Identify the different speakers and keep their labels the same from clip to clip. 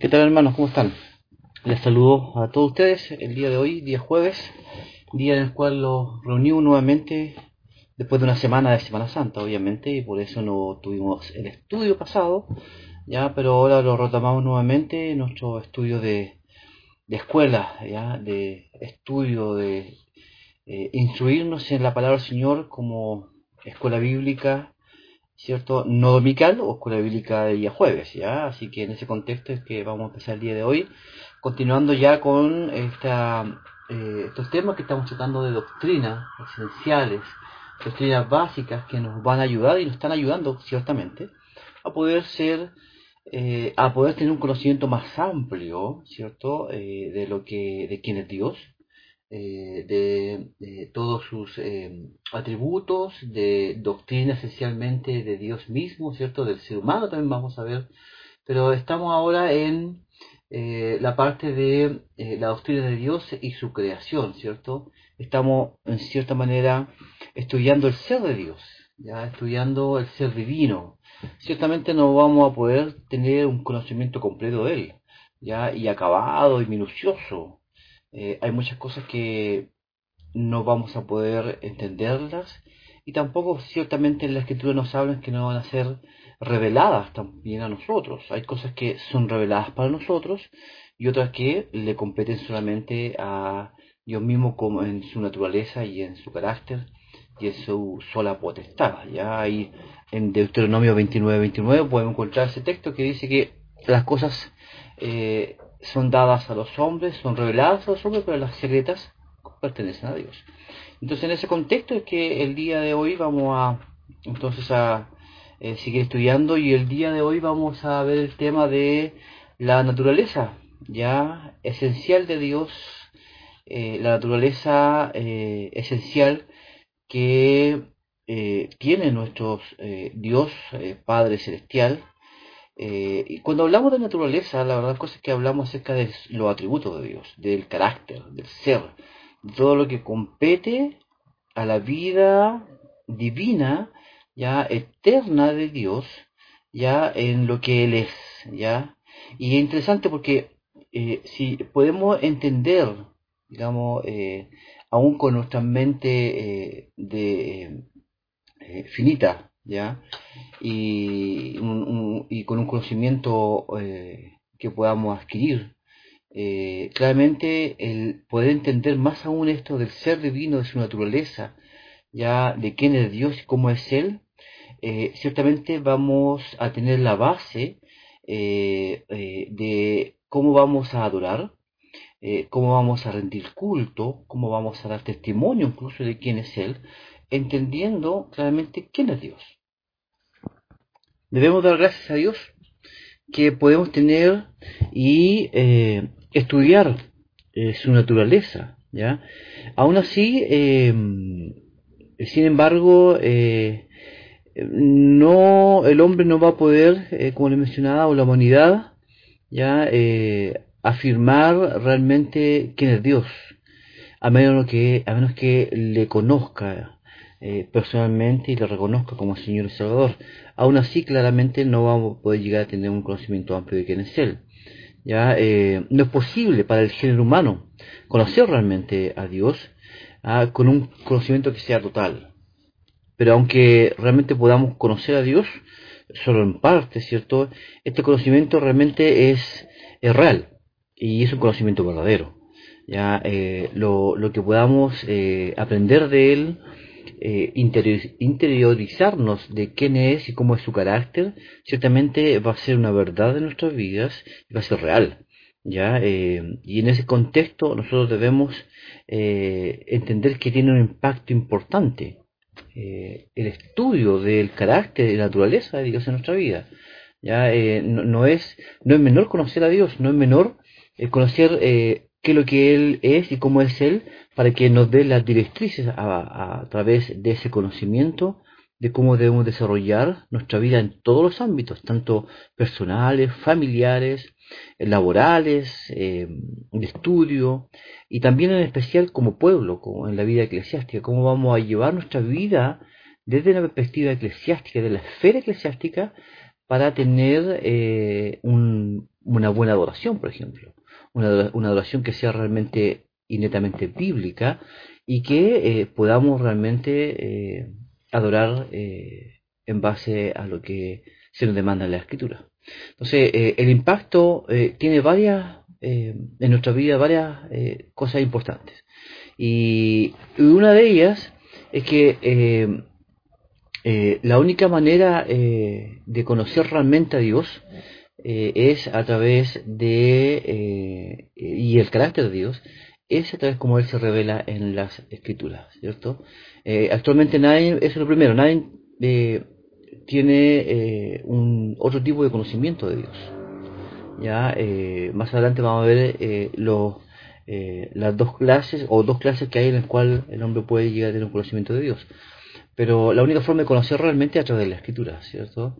Speaker 1: ¿Qué tal hermanos? ¿Cómo están? Les saludo a todos ustedes el día de hoy, día jueves, día en el cual los reunimos nuevamente después de una semana de Semana Santa, obviamente, y por eso no tuvimos el estudio pasado, ya, pero ahora lo retomamos nuevamente, nuestro estudio de, de escuela, ya, de estudio, de eh, instruirnos en la palabra del Señor como escuela bíblica ¿cierto? No dominical o escuela bíblica de día jueves, ¿ya? Así que en ese contexto es que vamos a empezar el día de hoy, continuando ya con esta, eh, estos temas que estamos tratando de doctrina esenciales, doctrinas básicas que nos van a ayudar y nos están ayudando ciertamente a poder ser, eh, a poder tener un conocimiento más amplio, ¿cierto? Eh, de lo que, de quién es Dios, eh, de, todos sus eh, atributos, de doctrina esencialmente de Dios mismo, ¿cierto? Del ser humano también vamos a ver, pero estamos ahora en eh, la parte de la doctrina de Dios y su creación, ¿cierto? Estamos en cierta manera estudiando el ser de Dios, ya estudiando el ser divino. Ciertamente no vamos a poder tener un conocimiento completo de él, ya y acabado y minucioso, eh, hay muchas cosas que no vamos a poder entenderlas y tampoco ciertamente en la escritura nos hablan que no van a ser reveladas también a nosotros. Hay cosas que son reveladas para nosotros y otras que le competen solamente a Dios mismo como en su naturaleza y en su carácter y en su sola potestad. Ya ahí en Deuteronomio 29, 29 podemos encontrar ese texto que dice que las cosas eh, son dadas a los hombres, son reveladas a los hombres, pero las secretas pertenecen a Dios. Entonces en ese contexto es que el día de hoy vamos a entonces a eh, seguir estudiando y el día de hoy vamos a ver el tema de la naturaleza ya esencial de Dios, eh, la naturaleza eh, esencial que tiene nuestro Dios Padre Celestial eh, y cuando hablamos de naturaleza, la verdad es que hablamos acerca de los atributos de Dios, del carácter, del ser, de todo lo que compete a la vida divina, ya eterna de Dios, ya en lo que Él es, ya. Y es interesante porque eh, si podemos entender, digamos, eh, aún con nuestra mente de finita, ¿ya? Y, con un conocimiento eh, que podamos adquirir. Eh, claramente el poder entender más aún esto del ser divino, de su naturaleza, ya de quién es Dios y cómo es Él, eh, ciertamente vamos a tener la base de cómo vamos a adorar, cómo vamos a rendir culto, cómo vamos a dar testimonio incluso de quién es Él, entendiendo claramente quién es Dios. Debemos dar gracias a Dios que podemos tener y eh, estudiar eh, su naturaleza, ¿ya? Aún así, em, sin embargo, eh, no, el hombre no va a poder, como le mencionaba, o la humanidad, ya afirmar realmente quién es Dios, a menos que, a menos que le conozca eh, personalmente y lo reconozca como Señor Salvador. Aún así, claramente no vamos a poder llegar a tener un conocimiento amplio de quién es Él. ¿ya? Eh, no es posible para el género humano conocer realmente a Dios ah, con un conocimiento que sea total. Pero aunque realmente podamos conocer a Dios, solo en parte, ¿cierto? Este conocimiento realmente es, es real y es un conocimiento verdadero. Ya eh, lo, lo, que podamos aprender de él, eh, interiorizarnos de quién es y cómo es su carácter, ciertamente va a ser una verdad de nuestras vidas y va a ser real. ¿ya? Eh, y en ese contexto nosotros debemos eh, entender que tiene un impacto importante el estudio del carácter y la naturaleza de Dios en nuestra vida. ¿ya? No, es, no es menor conocer a Dios, no es menor conocer qué es lo que Él es y cómo es Él, para que nos dé las directrices a, través de ese conocimiento de cómo debemos desarrollar nuestra vida en todos los ámbitos, tanto personales, familiares, laborales, eh, de estudio y también en especial como pueblo, como en la vida eclesiástica, cómo vamos a llevar nuestra vida desde la perspectiva eclesiástica, de la esfera eclesiástica, para tener eh, una una buena adoración, por ejemplo. Una, adoración que sea realmente y netamente bíblica y que eh, podamos realmente eh, adorar eh, en base a lo que se nos demanda en la escritura. Entonces, el impacto tiene varias, en nuestra vida, varias cosas importantes. Y una de ellas es que la única manera de conocer realmente a Dios es a través de, y el carácter de Dios, es a través como Él se revela en las escrituras, ¿cierto? Eh, actualmente nadie, eso es lo primero, nadie eh, tiene eh, un otro tipo de conocimiento de Dios. Ya, más adelante vamos a ver los, las dos clases o dos clases que hay en las cuales el hombre puede llegar a tener un conocimiento de Dios. Pero la única forma de conocer realmente es a través de la escritura, ¿cierto?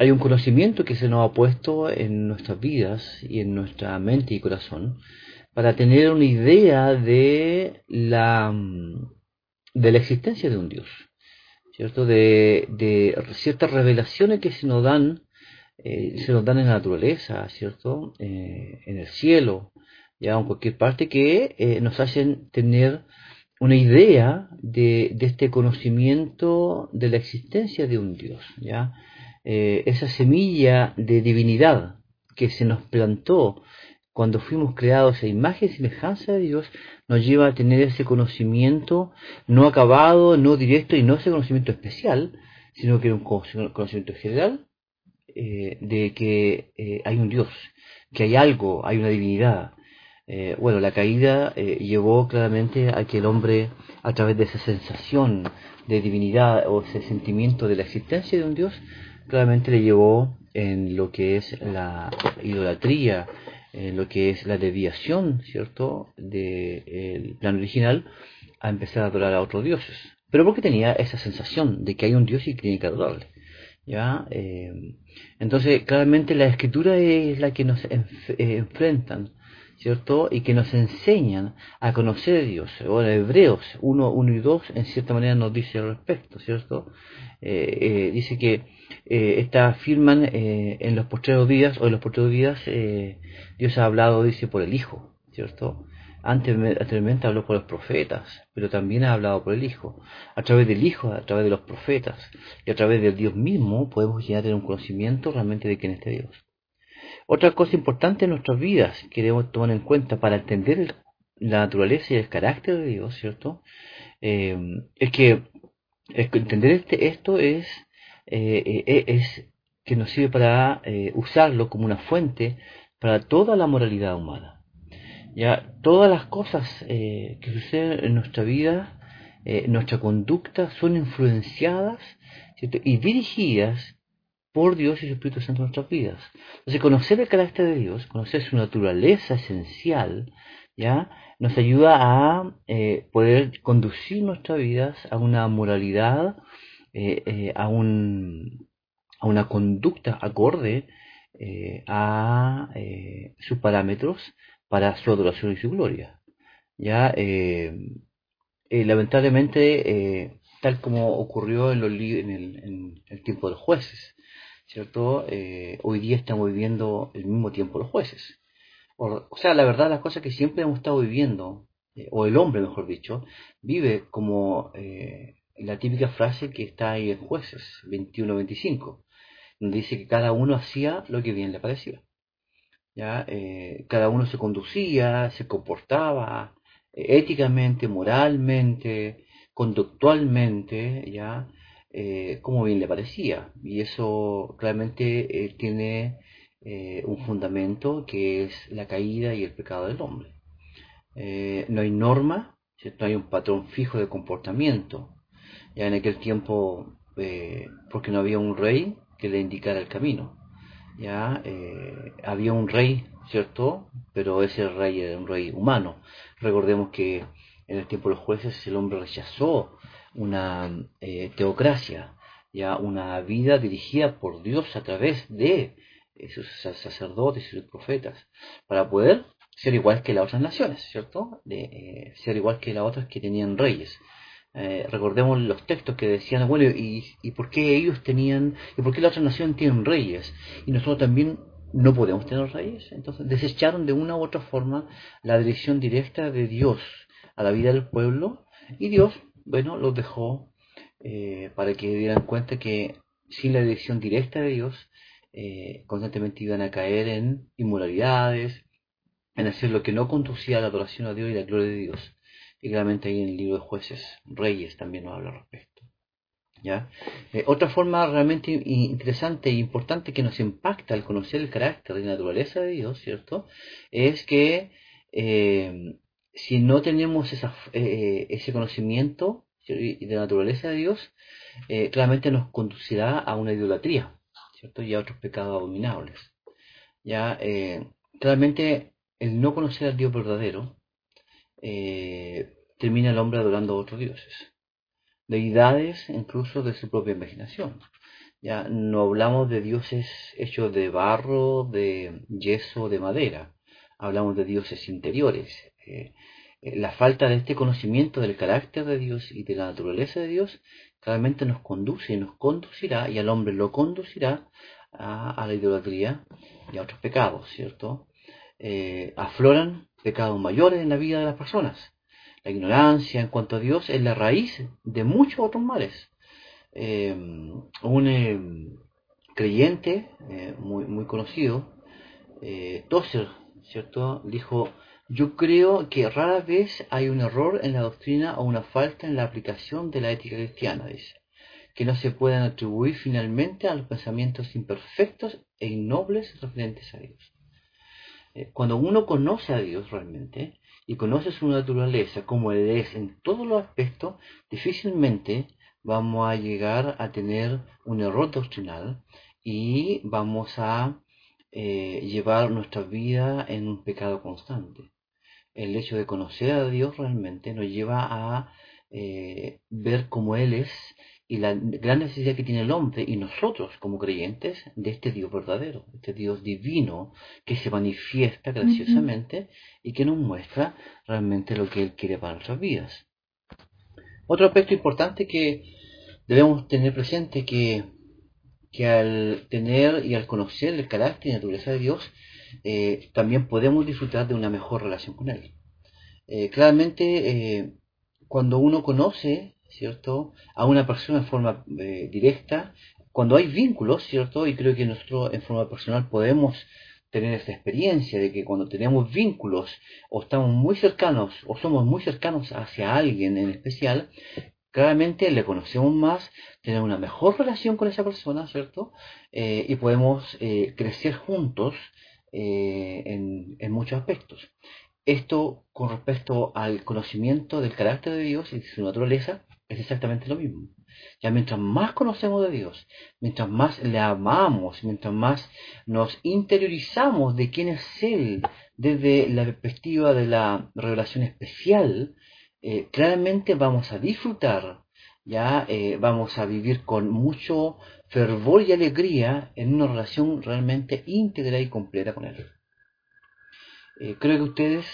Speaker 1: Hay un conocimiento que se nos ha puesto en nuestras vidas y en nuestra mente y corazón, para tener una idea de la, de la existencia de un Dios, ¿cierto? De, de ciertas revelaciones que se nos dan, eh, se nos dan en la naturaleza, ¿cierto? Eh, en el cielo, ya en cualquier parte, que eh, nos hacen tener una idea de, de, este conocimiento de la existencia de un Dios, ¿ya? Esa semilla de divinidad que se nos plantó cuando fuimos creados a imagen y semejanza de Dios, nos lleva a tener ese conocimiento no acabado, no directo y no ese conocimiento especial, sino que un conocimiento general eh, de que eh, hay un Dios, que hay algo, hay una divinidad. Eh, bueno, la caída llevó claramente a que el hombre, a través de esa sensación de divinidad o ese sentimiento de la existencia de un Dios, claramente le llevó en lo que es la idolatría, eh, lo que es la desviación, ¿cierto?, del plan original a empezar a adorar a otros dioses. Pero porque tenía esa sensación de que hay un dios y que tiene que adorarle. ¿Ya? Eh, entonces, claramente la escritura es la que nos eh, enfrentan, ¿cierto? Y que nos enseñan a conocer a Dios. Bueno, Hebreos 1, 1 y 2 en cierta manera nos dice al respecto, ¿cierto? dice que eh, afirman eh, en los postreros días, o en los postreros días, eh, Dios ha hablado, dice, por el Hijo, ¿cierto? Antes, anteriormente habló por los profetas, pero también ha hablado por el Hijo. A través del Hijo, a través de los profetas, y a través del Dios mismo, podemos llegar a tener un conocimiento realmente de quién es este Dios. Otra cosa importante en nuestras vidas que debemos tomar en cuenta para entender la naturaleza y el carácter de Dios, ¿cierto? Eh, es que entender este, esto es eh, eh, es que nos sirve para eh, usarlo como una fuente para toda la moralidad humana. Ya todas las cosas que suceden en nuestra vida, nuestra conducta, son influenciadas y dirigidas por Dios y su Espíritu Santo en nuestras vidas. Entonces, conocer el carácter de Dios, conocer su naturaleza esencial, ya nos ayuda a poder conducir nuestras vidas a una moralidad eh, eh, a, un, a una conducta acorde eh, a sus parámetros para su adoración y su gloria. Ya, lamentablemente, tal como ocurrió en, el, tiempo de los jueces, ¿cierto? hoy día estamos viviendo el mismo tiempo los jueces. O, sea, la verdad, las cosas que siempre hemos estado viviendo, o el hombre, mejor dicho, vive como la típica frase que está ahí en jueces 21-25, donde dice que cada uno hacía lo que bien le parecía. ¿ya? Eh, cada uno se conducía, se comportaba eh, éticamente, moralmente, conductualmente, ¿ya? Eh, como bien le parecía. Y eso claramente tiene un fundamento que es la caída y el pecado del hombre. no hay norma, no hay un patrón fijo de comportamiento ya en aquel tiempo, eh, porque no había un rey que le indicara el camino. Ya eh, había un rey, ¿cierto? Pero ese rey era un rey humano. Recordemos que en el tiempo de los jueces el hombre rechazó una eh, teocracia, ya una vida dirigida por Dios a través de sus sacerdotes y sus profetas, para poder ser igual que las otras naciones, ¿cierto? De, ser igual que las otras que tenían reyes. Eh, recordemos los textos que decían, bueno, y, y, por qué ellos tenían, y por qué la otra nación tienen reyes, y nosotros también no podemos tener reyes. Entonces desecharon de una u otra forma la dirección directa de Dios a la vida del pueblo y Dios, bueno, los dejó eh, para que dieran cuenta que sin la dirección directa de Dios eh, constantemente iban a caer en inmoralidades, en hacer lo que no conducía a la adoración a Dios y la gloria de Dios. Y claramente ahí en el libro de jueces, reyes también nos habla al respecto. ¿ya? Eh, otra forma realmente interesante e importante que nos impacta al conocer el carácter y naturaleza de Dios, ¿cierto? Es que eh, si no tenemos esa, eh, ese conocimiento de la naturaleza de Dios, claramente nos conducirá a una idolatría, ¿cierto? Y a otros pecados abominables. Ya, claramente el no conocer al Dios verdadero eh, termina el hombre adorando a otros dioses, deidades incluso de su propia imaginación. Ya no hablamos de dioses hechos de barro, de yeso, de madera, hablamos de dioses interiores. Eh, eh, la falta de este conocimiento del carácter de Dios y de la naturaleza de Dios claramente nos conduce y nos conducirá, y al hombre lo conducirá a, la idolatría y a otros pecados, ¿cierto? afloran pecados mayores en la vida de las personas. La ignorancia en cuanto a Dios es la raíz de muchos otros males. Eh, un eh, creyente eh, muy, conocido, Tosser, ¿cierto? Dijo, yo creo que rara vez hay un error en la doctrina o una falta en la aplicación de la ética cristiana, dice, que no se puedan atribuir finalmente a los pensamientos imperfectos e innobles referentes a Dios. Eh, cuando uno conoce a Dios realmente y conoce su naturaleza como Él es en todos los aspectos, difícilmente vamos a llegar a tener un error doctrinal y vamos a eh, llevar nuestra vida en un pecado constante. El hecho de conocer a Dios realmente nos lleva a eh, ver cómo Él es y la gran necesidad que tiene el hombre y nosotros como creyentes de este Dios verdadero, este Dios divino que se manifiesta graciosamente y que nos muestra realmente lo que Él quiere para nuestras vidas. Otro aspecto importante que debemos tener presente que, que al tener y al conocer el carácter y naturaleza de Dios, eh, también podemos disfrutar de una mejor relación con Él. Eh, claramente, eh, cuando uno conoce ¿cierto? A una persona en forma eh, directa, cuando hay vínculos, ¿cierto? Y creo que nosotros en forma personal podemos tener esa experiencia de que cuando tenemos vínculos o estamos muy cercanos o somos muy cercanos hacia alguien en especial, claramente le conocemos más, tener una mejor relación con esa persona, ¿cierto? Eh, y podemos eh, crecer juntos en, en, muchos aspectos. Esto con respecto al conocimiento del carácter de Dios y de su naturaleza, es exactamente lo mismo. Ya mientras más conocemos de Dios, mientras más le amamos, mientras más nos interiorizamos de quién es Él desde la perspectiva de la revelación especial, eh, claramente vamos a disfrutar, ya eh, vamos a vivir con mucho fervor y alegría en una relación realmente íntegra y completa con Él. Eh, creo que ustedes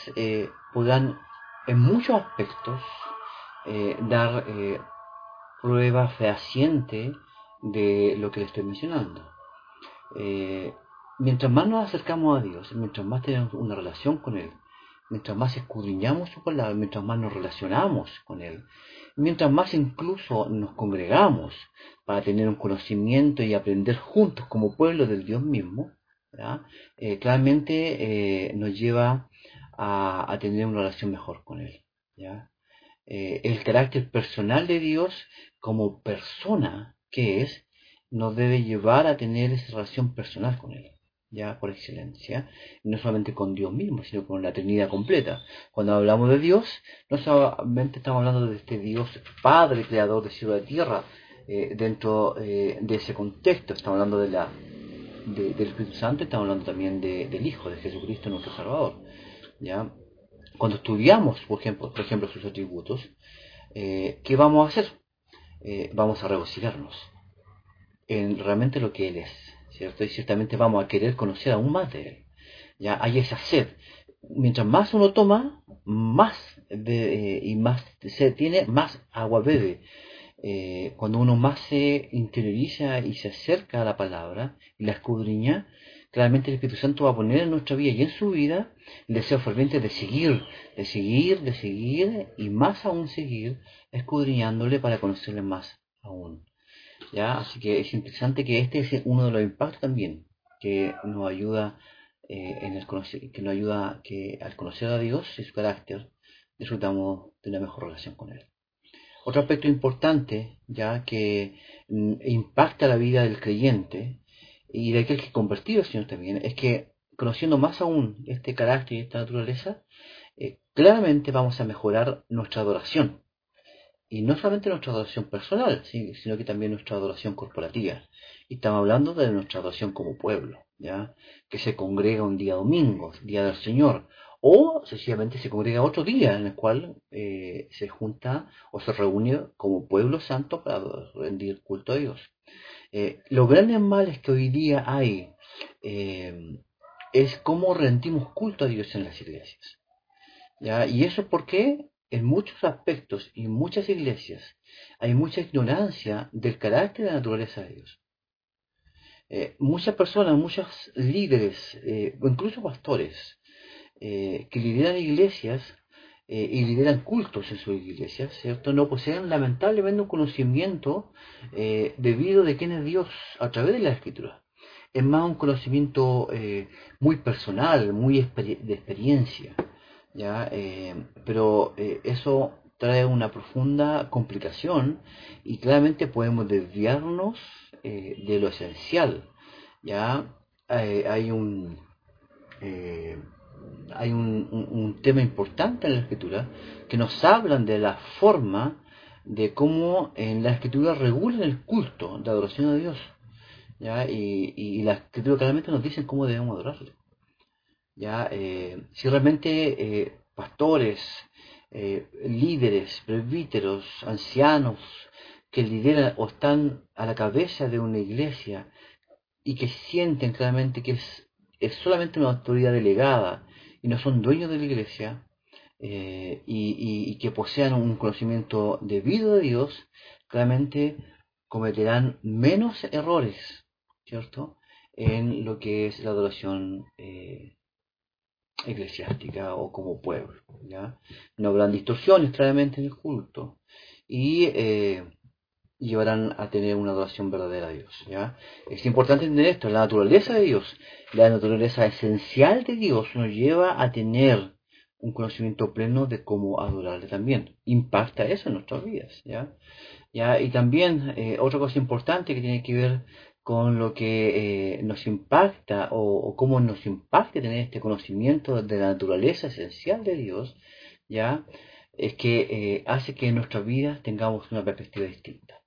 Speaker 1: podrán en muchos aspectos eh, dar eh, prueba fehaciente de lo que le estoy mencionando. Eh, mientras más nos acercamos a Dios, mientras más tenemos una relación con Él, mientras más escudriñamos su palabra, mientras más nos relacionamos con Él, mientras más incluso nos congregamos para tener un conocimiento y aprender juntos como pueblo del Dios mismo, claramente nos lleva a, a, tener una relación mejor con Él. Eh, el carácter personal de Dios como persona que es, nos debe llevar a tener esa relación personal con Él, ya por excelencia, no solamente con Dios mismo, sino con la Trinidad completa. Cuando hablamos de Dios, no solamente estamos hablando de este Dios Padre, Creador de cielo y tierra, eh, dentro eh, de ese contexto, estamos hablando de la, del Espíritu Santo, estamos hablando también del Hijo, de Jesucristo, nuestro Salvador. ¿ya? Cuando estudiamos, por ejemplo, por ejemplo sus atributos, eh, ¿qué vamos a hacer? Eh, vamos a regocijarnos en realmente lo que Él es, ¿cierto? Y ciertamente vamos a querer conocer aún más de Él. Ya hay esa sed. Mientras más uno toma, más bebe, y más sed tiene, más agua bebe. Eh, cuando uno más se interioriza y se acerca a la palabra y la escudriña, claramente el Espíritu Santo va a poner en nuestra vida y en su vida el deseo ferviente de seguir, de seguir, de seguir y más aún seguir escudriñándole para conocerle más aún. ¿Ya? Así que es interesante que este es uno de los impactos también que nos ayuda eh, en el que nos ayuda que al conocer a Dios y su carácter disfrutamos de una mejor relación con Él. Otro aspecto importante, ya que mm, impacta la vida del creyente y de aquel que convertido al Señor también, es que conociendo más aún este carácter y esta naturaleza, eh, claramente vamos a mejorar nuestra adoración. Y no solamente nuestra adoración personal, sino que también nuestra adoración corporativa. Y estamos hablando de nuestra adoración como pueblo, ¿ya? que se congrega un día domingo, día del Señor, o sencillamente se congrega otro día en el cual eh, se junta o se reúne como pueblo santo para rendir culto a Dios. Eh, los grandes males que hoy día hay eh, es cómo rendimos culto a Dios en las iglesias. ¿ya? Y eso porque en muchos aspectos y en muchas iglesias hay mucha ignorancia del carácter y la naturaleza de Dios. muchas personas, muchos líderes, incluso pastores, eh, que lideran iglesias eh, y lideran cultos en sus iglesias, ¿cierto? No poseen lamentablemente un conocimiento eh, debido de quién es Dios a través de la escritura. Es más un conocimiento muy personal, muy de experiencia, ¿ya? pero eso trae una profunda complicación y claramente podemos desviarnos de lo esencial. ¿ya? hay un hay un, tema importante en la escritura que nos hablan de la forma de cómo en la escritura regulan el culto de adoración a Dios. ¿ya? Y, la escritura claramente nos dice cómo debemos adorarle. ¿ya? Eh, si realmente eh, pastores, eh, líderes, presbíteros, ancianos que lideran o están a la cabeza de una iglesia y que sienten claramente que es, es solamente una autoridad delegada y no son dueños de la iglesia eh, y, que posean un conocimiento debido de Dios, claramente cometerán menos errores, ¿cierto? En lo que es la adoración eh, eclesiástica o como pueblo, ¿ya? No habrán distorsiones claramente en el culto y eh, llevarán a tener una adoración verdadera a Dios. ¿ya? Es importante entender esto, la naturaleza de Dios, la naturaleza esencial de Dios nos lleva a tener un conocimiento pleno de cómo adorarle también. Impacta eso en nuestras vidas. ¿ya? ¿Ya? Y también eh, otra cosa importante que tiene que ver con lo que eh, nos impacta o, cómo nos impacta tener este conocimiento de la naturaleza esencial de Dios, ya es que eh, hace que en nuestras vidas tengamos una perspectiva distinta.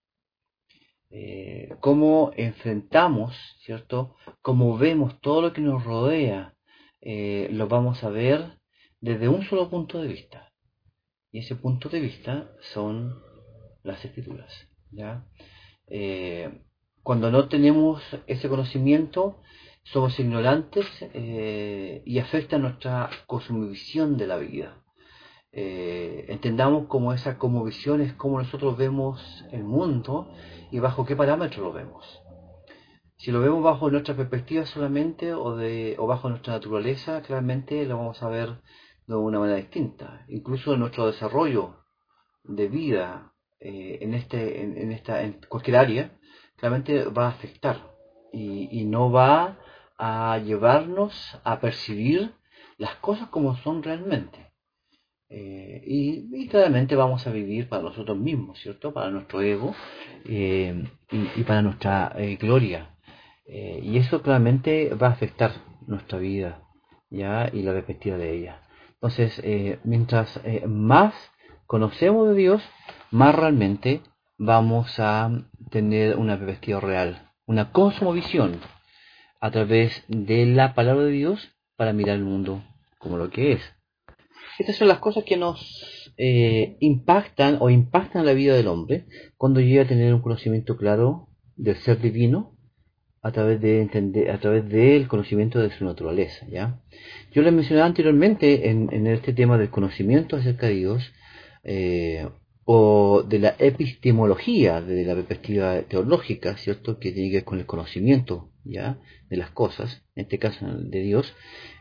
Speaker 1: Eh, cómo enfrentamos, ¿cierto? Cómo vemos todo lo que nos rodea, eh, lo vamos a ver desde un solo punto de vista. Y ese punto de vista son las escrituras. ¿ya? Eh, cuando no tenemos ese conocimiento, somos ignorantes y afecta nuestra cosmovisión de la vida. Entendamos cómo esa visión es cómo nosotros vemos el mundo y bajo qué parámetros lo vemos. Si lo vemos bajo nuestra perspectiva solamente o, de, o bajo nuestra naturaleza, claramente lo vamos a ver de una manera distinta. Incluso nuestro desarrollo de vida eh, en, este, en, esta, en cualquier área, claramente va a afectar y, y no va a llevarnos a percibir las cosas como son realmente. Eh, y, claramente vamos a vivir para nosotros mismos, ¿cierto? Para nuestro ego eh, y, para nuestra eh, gloria. y eso claramente va a afectar nuestra vida, ¿ya? Y la perspectiva de ella. Entonces, mientras más conocemos de Dios, más realmente vamos a tener una perspectiva real, una cosmovisión a través de la palabra de Dios para mirar el mundo como lo que es. Estas son las cosas que nos eh, impactan o impactan la vida del hombre cuando llega a tener un conocimiento claro del ser divino a través de entender, a través del conocimiento de su naturaleza, ¿ya? Yo les mencionaba anteriormente en, este tema del conocimiento acerca de Dios eh, o de la epistemología, de la perspectiva teológica, ¿cierto? Que tiene que ver con el conocimiento ya de las cosas, en este caso de Dios,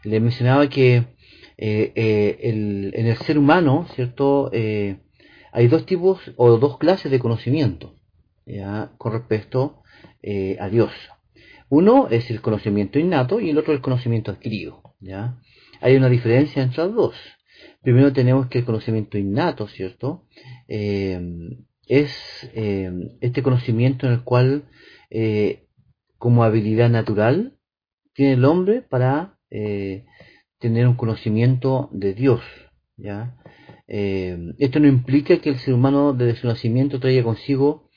Speaker 1: le mencionaba que eh, eh, en el ser humano, ¿cierto? Eh, hay dos tipos o dos clases de conocimiento con respecto a Dios. Uno es el conocimiento innato y el otro el conocimiento adquirido. ¿ya? Hay una diferencia entre los dos. Primero tenemos que el conocimiento innato, ¿cierto? es este conocimiento en el cual, como habilidad natural, tiene el hombre para tener un conocimiento de Dios. ¿ya? Eh, esto no implica que el ser humano desde su nacimiento traiga consigo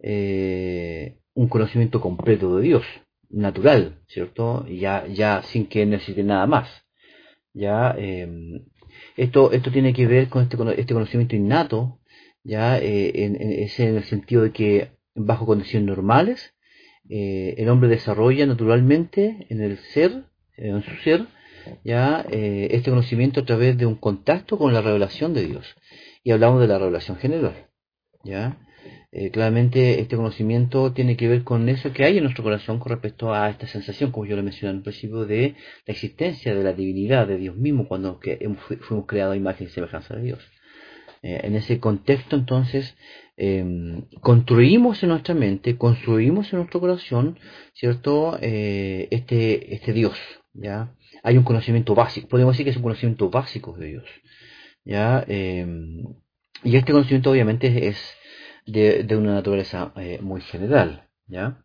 Speaker 1: eh, un conocimiento completo de Dios, natural, ¿cierto? Ya, ya sin que necesite nada más. ¿ya? Eh, esto, esto tiene que ver con este, este conocimiento innato, ¿ya? En, es en el sentido de que bajo condiciones normales, el hombre desarrolla naturalmente en el ser, en su ser, ya eh, este conocimiento a través de un contacto con la revelación de Dios. Y hablamos de la revelación general. ¿ya? Eh, claramente este conocimiento tiene que ver con eso que hay en nuestro corazón con respecto a esta sensación, como yo le mencioné en el principio, de la existencia de la divinidad de Dios mismo cuando fuimos creados a imagen y semejanza de Dios. Eh, en ese contexto entonces em, construimos en nuestra mente, construimos en nuestro corazón, ¿cierto? este, este Dios, ¿ya? Hay un conocimiento básico, podemos decir que es un conocimiento básico de Dios. ¿ya? Em, y este conocimiento obviamente es de, una naturaleza eh, muy general. ¿ya?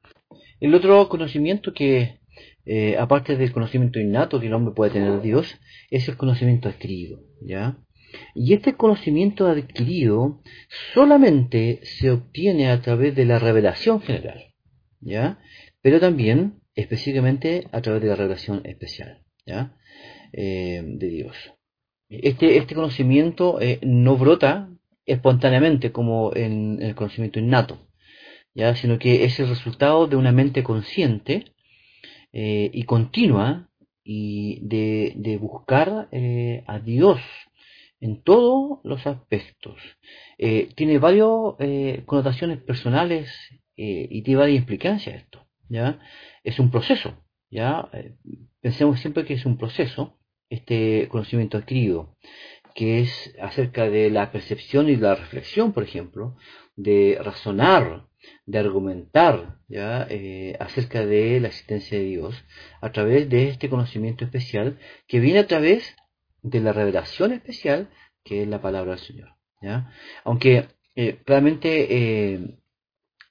Speaker 1: El otro conocimiento que, eh, aparte del conocimiento innato que el hombre puede tener de Dios, es el conocimiento adquirido. ¿ya? Y este conocimiento adquirido solamente se obtiene a través de la revelación general, ¿ya? Pero también específicamente a través de la revelación especial. Eh, de Dios. Este, este conocimiento eh, no brota espontáneamente como en, el conocimiento innato, ¿ya? sino que es el resultado de una mente consciente eh, y continua y de, buscar a Dios en todos los aspectos. tiene varias connotaciones personales y tiene varias implicancias esto. ¿ya? Es un proceso. ¿ya? Pensemos siempre que es un proceso, este conocimiento adquirido, que es acerca de la percepción y la reflexión, por ejemplo, de razonar, de argumentar. Eh, acerca de la existencia de Dios a través de este conocimiento especial que viene a través de la revelación especial que es la palabra del Señor. Aunque eh, claramente eh,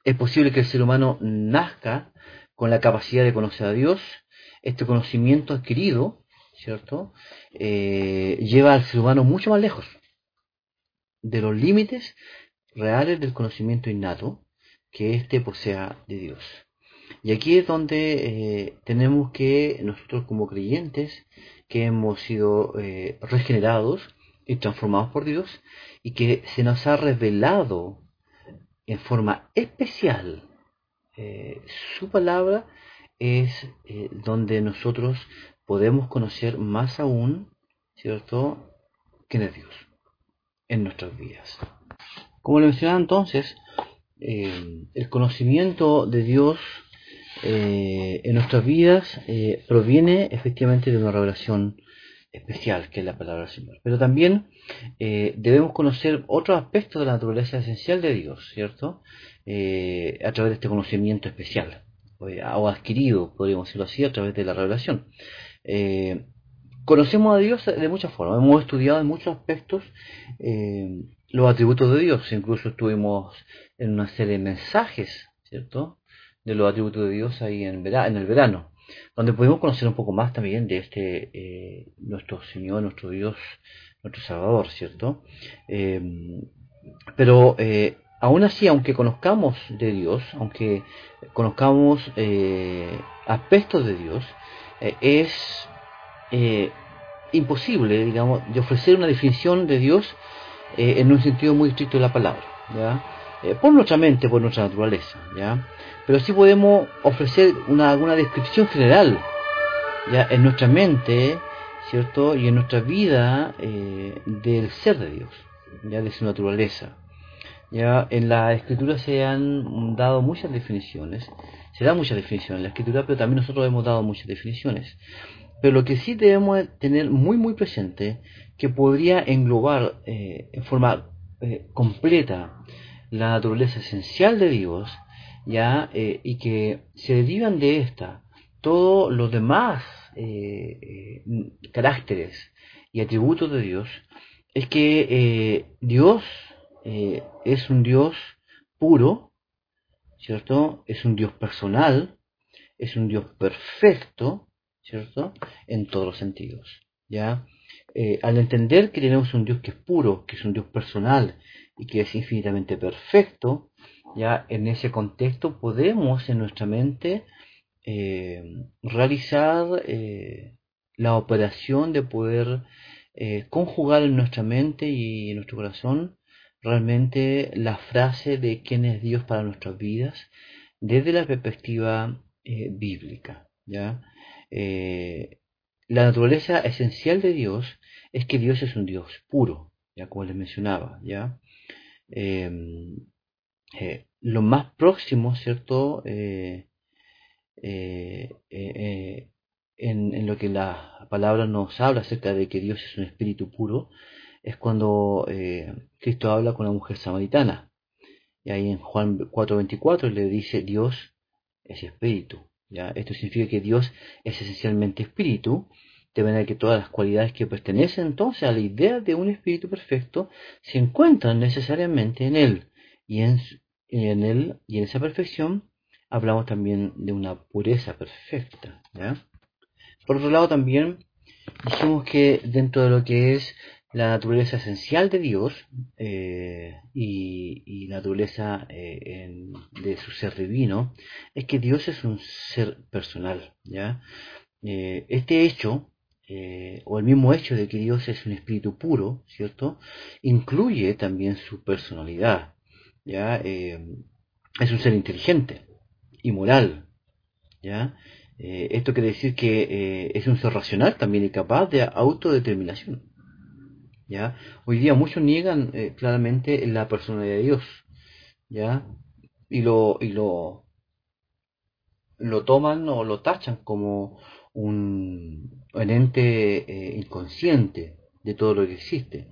Speaker 1: es posible que el ser humano nazca con la capacidad de conocer a Dios, este conocimiento adquirido, ¿cierto? Eh, lleva al ser humano mucho más lejos de los límites reales del conocimiento innato que éste posea de Dios. Y aquí es donde eh, tenemos que nosotros como creyentes que hemos sido eh, regenerados y transformados por Dios y que se nos ha revelado en forma especial su palabra es eh, donde nosotros podemos conocer más aún, ¿cierto?, quién es Dios en nuestras vidas. Como le mencionaba entonces, eh, el conocimiento de Dios eh, en nuestras vidas proviene efectivamente de una revelación especial, que es la palabra del Señor. Pero también debemos conocer otros aspectos de la naturaleza esencial de Dios, ¿cierto? a través de este conocimiento especial. Eh, o adquirido, podríamos decirlo así, a través de la revelación. Eh, conocemos a Dios de muchas formas, hemos estudiado en muchos aspectos eh, los atributos de Dios, incluso estuvimos en una serie de mensajes, ¿cierto?, de los atributos de Dios ahí en, en el verano, donde pudimos conocer un poco más también de este, nuestro Señor, nuestro Dios, nuestro Salvador, ¿cierto? pero aún así, aunque conozcamos de Dios, aunque conozcamos eh, aspectos de Dios, eh, es eh, imposible, digamos, de ofrecer una definición de Dios en un sentido muy estricto de la palabra, por nuestra mente, por nuestra naturaleza. Pero sí podemos ofrecer una, alguna descripción general, ¿ya? En nuestra mente, ¿cierto? Y en nuestra vida del ser de Dios, ¿ya? De su naturaleza. Ya en la escritura se han dado muchas definiciones, se da muchas definiciones en la escritura, pero también nosotros hemos dado muchas definiciones. Pero lo que sí debemos tener muy muy presente, que podría englobar eh, en forma eh, completa la naturaleza esencial de Dios, ya eh, y que se derivan de esta todos los demás caracteres y atributos de Dios, es que Dios es un Dios puro, ¿cierto? Es un Dios personal, es un Dios perfecto, ¿cierto? En todos los sentidos, ¿ya? Eh, al entender que tenemos un Dios que es puro, que es un Dios personal y que es infinitamente perfecto, ya en ese contexto podemos en nuestra mente eh, realizar eh, la operación de poder conjugar en nuestra mente y en nuestro corazón realmente la frase de quién es Dios para nuestras vidas desde la perspectiva bíblica. ¿ya? Eh, la naturaleza esencial de Dios es que Dios es un Dios puro, ya como les mencionaba, ya. Em, eh, lo más próximo, ¿cierto? Eh, en, lo que la palabra nos habla acerca de que Dios es un espíritu puro, es cuando Cristo habla con la mujer samaritana. Y ahí en Juan 4:24 le dice, Dios es espíritu. Esto significa que Dios es esencialmente espíritu, de manera que todas las cualidades que pertenecen entonces a la idea de un espíritu perfecto se encuentran necesariamente en Él. Y en, en Él y en esa perfección hablamos también de una pureza perfecta. Por otro lado también dijimos que dentro de lo que es la naturaleza esencial de Dios eh, y, la naturaleza eh, de su ser divino es que Dios es un ser personal. ¿ya? Eh, este hecho, o el mismo hecho de que Dios es un espíritu puro, ¿cierto? Incluye también su personalidad. ¿ya? es un ser inteligente y moral. ¿ya? esto quiere decir que es un ser racional también y capaz de autodeterminación. ¿Ya? Hoy día muchos niegan eh, claramente la personalidad de Dios, ¿ya? Y lo, y lo, lo toman o lo tachan como un, ente eh, inconsciente de todo lo que existe.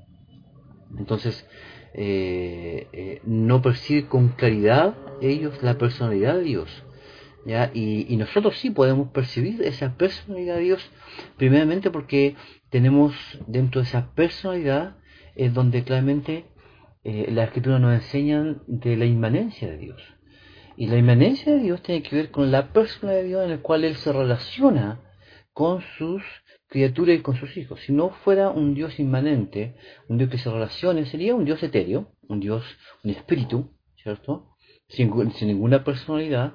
Speaker 1: Entonces, eh, no perciben con claridad ellos la personalidad de Dios. Y, nosotros sí podemos percibir esa personalidad de Dios, primeramente porque tenemos dentro de esa personalidad es donde claramente eh, la escritura nos enseña de la inmanencia de Dios. Y la inmanencia de Dios tiene que ver con la personalidad de Dios en la cual Él se relaciona con sus criaturas y con sus hijos. Si no fuera un Dios inmanente, un Dios que se relacione, sería un Dios etéreo, un Dios, un espíritu, ¿cierto? Sin, ninguna personalidad,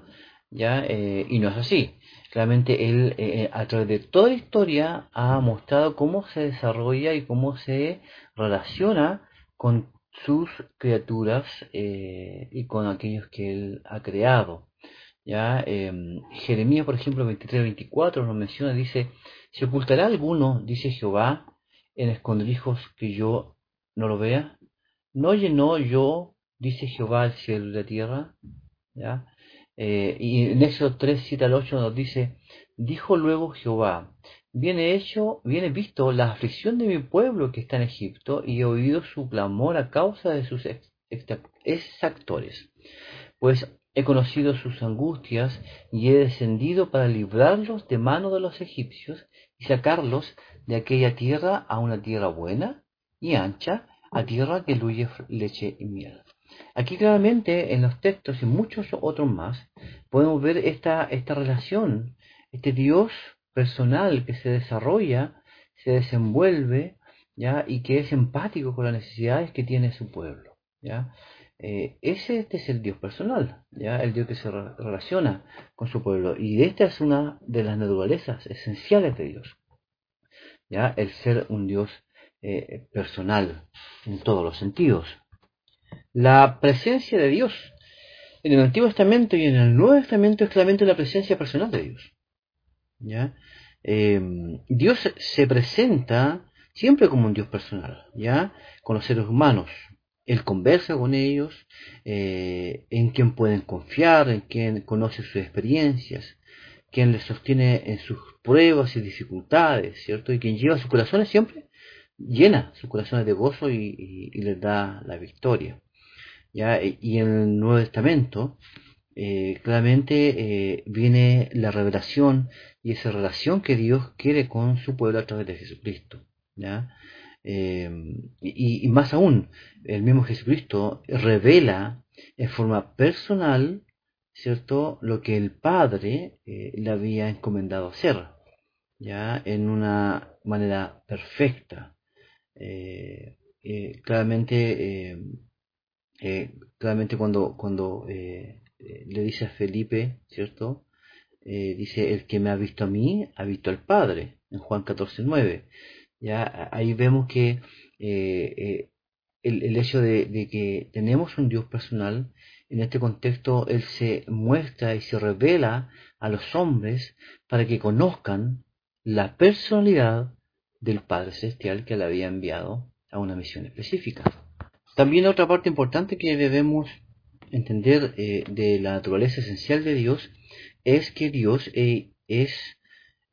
Speaker 1: ¿ya? Eh, y no es así. Claramente él eh, a través de toda la historia ha mostrado cómo se desarrolla y cómo se relaciona con sus criaturas eh, y con aquellos que él ha creado. ¿ya? Em, Jeremías, por ejemplo, 23-24 nos menciona, dice, ¿se ocultará alguno, dice Jehová, en escondrijos que yo no lo vea? ¿No llenó yo, dice Jehová, el cielo y la tierra? ¿Ya? Eh, y en Éxodo 3, 7 al 8 nos dice, dijo luego Jehová, viene hecho, viene visto la aflicción de mi pueblo que está en Egipto y he oído su clamor a causa de sus exactores. Pues he conocido sus angustias y he descendido para librarlos de mano de los egipcios y sacarlos de aquella tierra a una tierra buena y ancha, a tierra que fluye leche y miel. Aquí claramente en los textos y muchos otros más podemos ver esta, esta relación, este Dios personal que se desarrolla, se desenvuelve, ¿ya? y que es empático con las necesidades que tiene su pueblo. ¿ya? Eh, ese este es el Dios personal, ¿ya? el Dios que se relaciona con su pueblo. Y esta es una de las naturalezas esenciales de Dios. ¿ya? El ser un Dios eh, personal en todos los sentidos. La presencia de Dios en el Antiguo Testamento y en el Nuevo Testamento es claramente la presencia personal de Dios. ¿ya? Em, Dios se presenta siempre como un Dios personal, ¿ya? Con los seres humanos, él conversa con ellos, eh, en quien pueden confiar, en quien conoce sus experiencias, quien les sostiene en sus pruebas y dificultades, ¿cierto? Y quien lleva sus corazones siempre, llena sus corazones de gozo y, les da la victoria. ¿ya? Y en el Nuevo Testamento, eh, claramente eh, viene la revelación y esa relación que Dios quiere con su pueblo a través de Jesucristo. ¿ya? Eh, y, más aún, el mismo Jesucristo revela en forma personal, ¿cierto?, lo que el Padre eh, le había encomendado hacer, ya en una manera perfecta. Eh, claramente, claramente cuando, cuando le dice a Felipe, ¿cierto? dice, el que me ha visto a mí, ha visto al Padre, en Juan 14, 9. ¿ya? Ahí vemos que eh, eh, el, hecho de, que tenemos un Dios personal, en este contexto Él se muestra y se revela a los hombres para que conozcan la personalidad del Padre Celestial que le había enviado a una misión específica. También otra parte importante que debemos entender eh, de la naturaleza esencial de Dios es que Dios es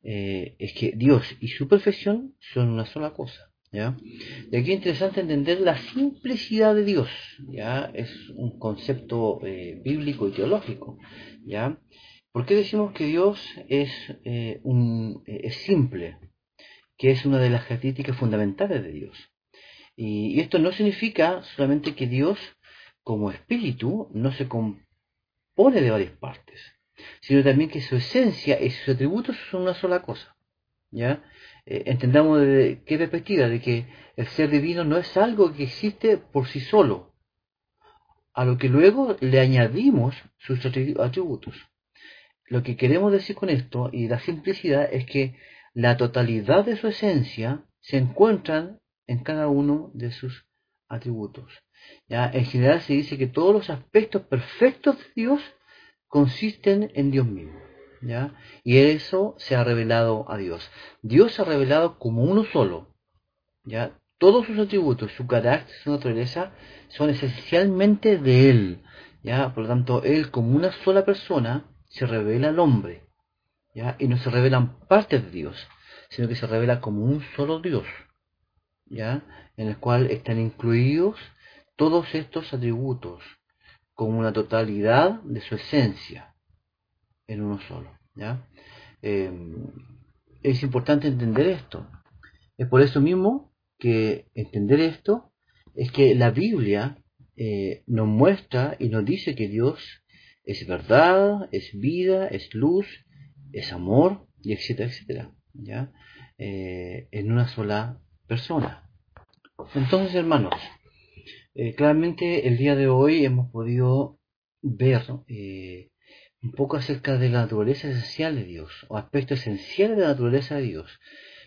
Speaker 1: eh, es que Dios y su perfección son una sola cosa. ¿ya? Y aquí es interesante entender la simplicidad de Dios. ¿ya? Es un concepto eh, bíblico y teológico. ¿ya? ¿Por qué decimos que Dios es, eh, un, es simple? Que es una de las características fundamentales de Dios. Y, esto no significa solamente que Dios, como espíritu, no se compone de varias partes sino también que su esencia y sus atributos son una sola cosa. ¿ya? Eh, entendamos de qué perspectiva, de que el ser divino no es algo que existe por sí solo, a lo que luego le añadimos sus atributos. Lo que queremos decir con esto y la simplicidad es que la totalidad de su esencia se encuentran en cada uno de sus atributos. ¿ya? En general se dice que todos los aspectos perfectos de Dios consisten en Dios mismo. ¿ya? Y eso se ha revelado a Dios. Dios se ha revelado como uno solo. ¿ya? Todos sus atributos, su carácter, su naturaleza, son esencialmente de Él. ¿ya? Por lo tanto, Él como una sola persona se revela al hombre. ¿Ya? Y no se revelan partes de Dios, sino que se revela como un solo Dios. ¿ya? En el cual están incluidos todos estos atributos como una totalidad de su esencia en uno solo. ¿ya? Em, es importante entender esto. Es por eso mismo que entender esto es que la Biblia eh, nos muestra y nos dice que Dios es verdad, es vida, es luz, es amor, y etcétera, etcétera, ¿ya? Eh, en una sola persona. Entonces, hermanos, eh, claramente el día de hoy hemos podido ver eh, un poco acerca de la naturaleza esencial de Dios, o aspectos esenciales de la naturaleza de Dios,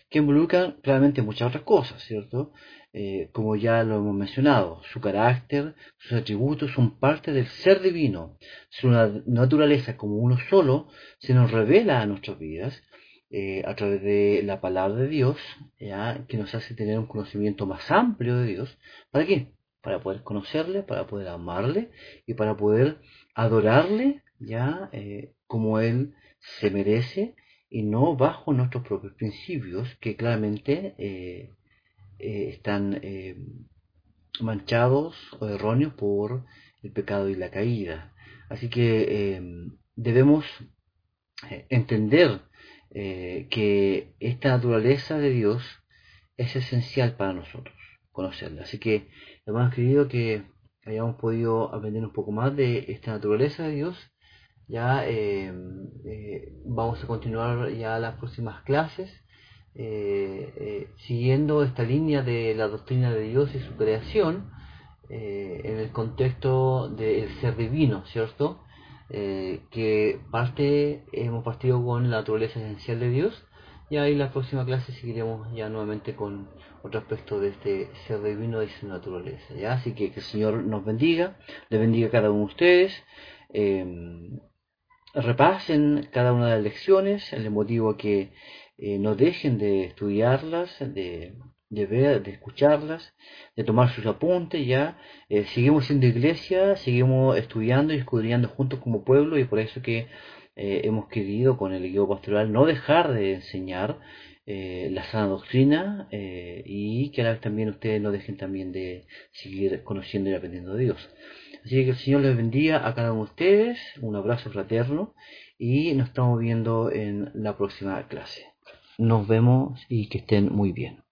Speaker 1: que involucran claramente muchas otras cosas, ¿cierto? Eh, como ya lo hemos mencionado, su carácter, sus atributos son parte del ser divino, su naturaleza como uno solo se nos revela a nuestras vidas a través de la palabra de Dios, que nos hace tener un conocimiento más amplio de Dios. ¿Para qué? para poder conocerle, para poder amarle y para poder adorarle ya eh, como él se merece y no bajo nuestros propios principios que claramente eh, eh, están manchados o erróneos por el pecado y la caída. Así que debemos entender que esta naturaleza de Dios es esencial para nosotros conocerla. Así que hemos querido que hayamos podido aprender un poco más de esta naturaleza de Dios. Ya eh, eh, vamos a continuar ya las próximas clases eh, siguiendo esta línea de la doctrina de Dios y su creación en el contexto del ser divino, ¿cierto? que parte, hemos partido con la naturaleza esencial de Dios y ahí la próxima clase seguiremos ya nuevamente con otro aspecto de este ser divino y su naturaleza. ¿ya? Así que que el Señor nos bendiga, le bendiga a cada uno de ustedes. Repasen cada una de las lecciones, el motivo que eh, no dejen de estudiarlas, de de ver, de escucharlas, de tomar sus apuntes, ya. Eh, seguimos siendo iglesia, seguimos estudiando y escudriñando juntos como pueblo y por eso que eh, hemos querido con el guío pastoral no dejar de enseñar la sana doctrina y que ahora también ustedes no dejen también de seguir conociendo y aprendiendo de Dios. Así que el Señor les bendiga a cada uno de ustedes, un abrazo fraterno y nos estamos viendo en la próxima clase. Nos vemos y que estén muy bien.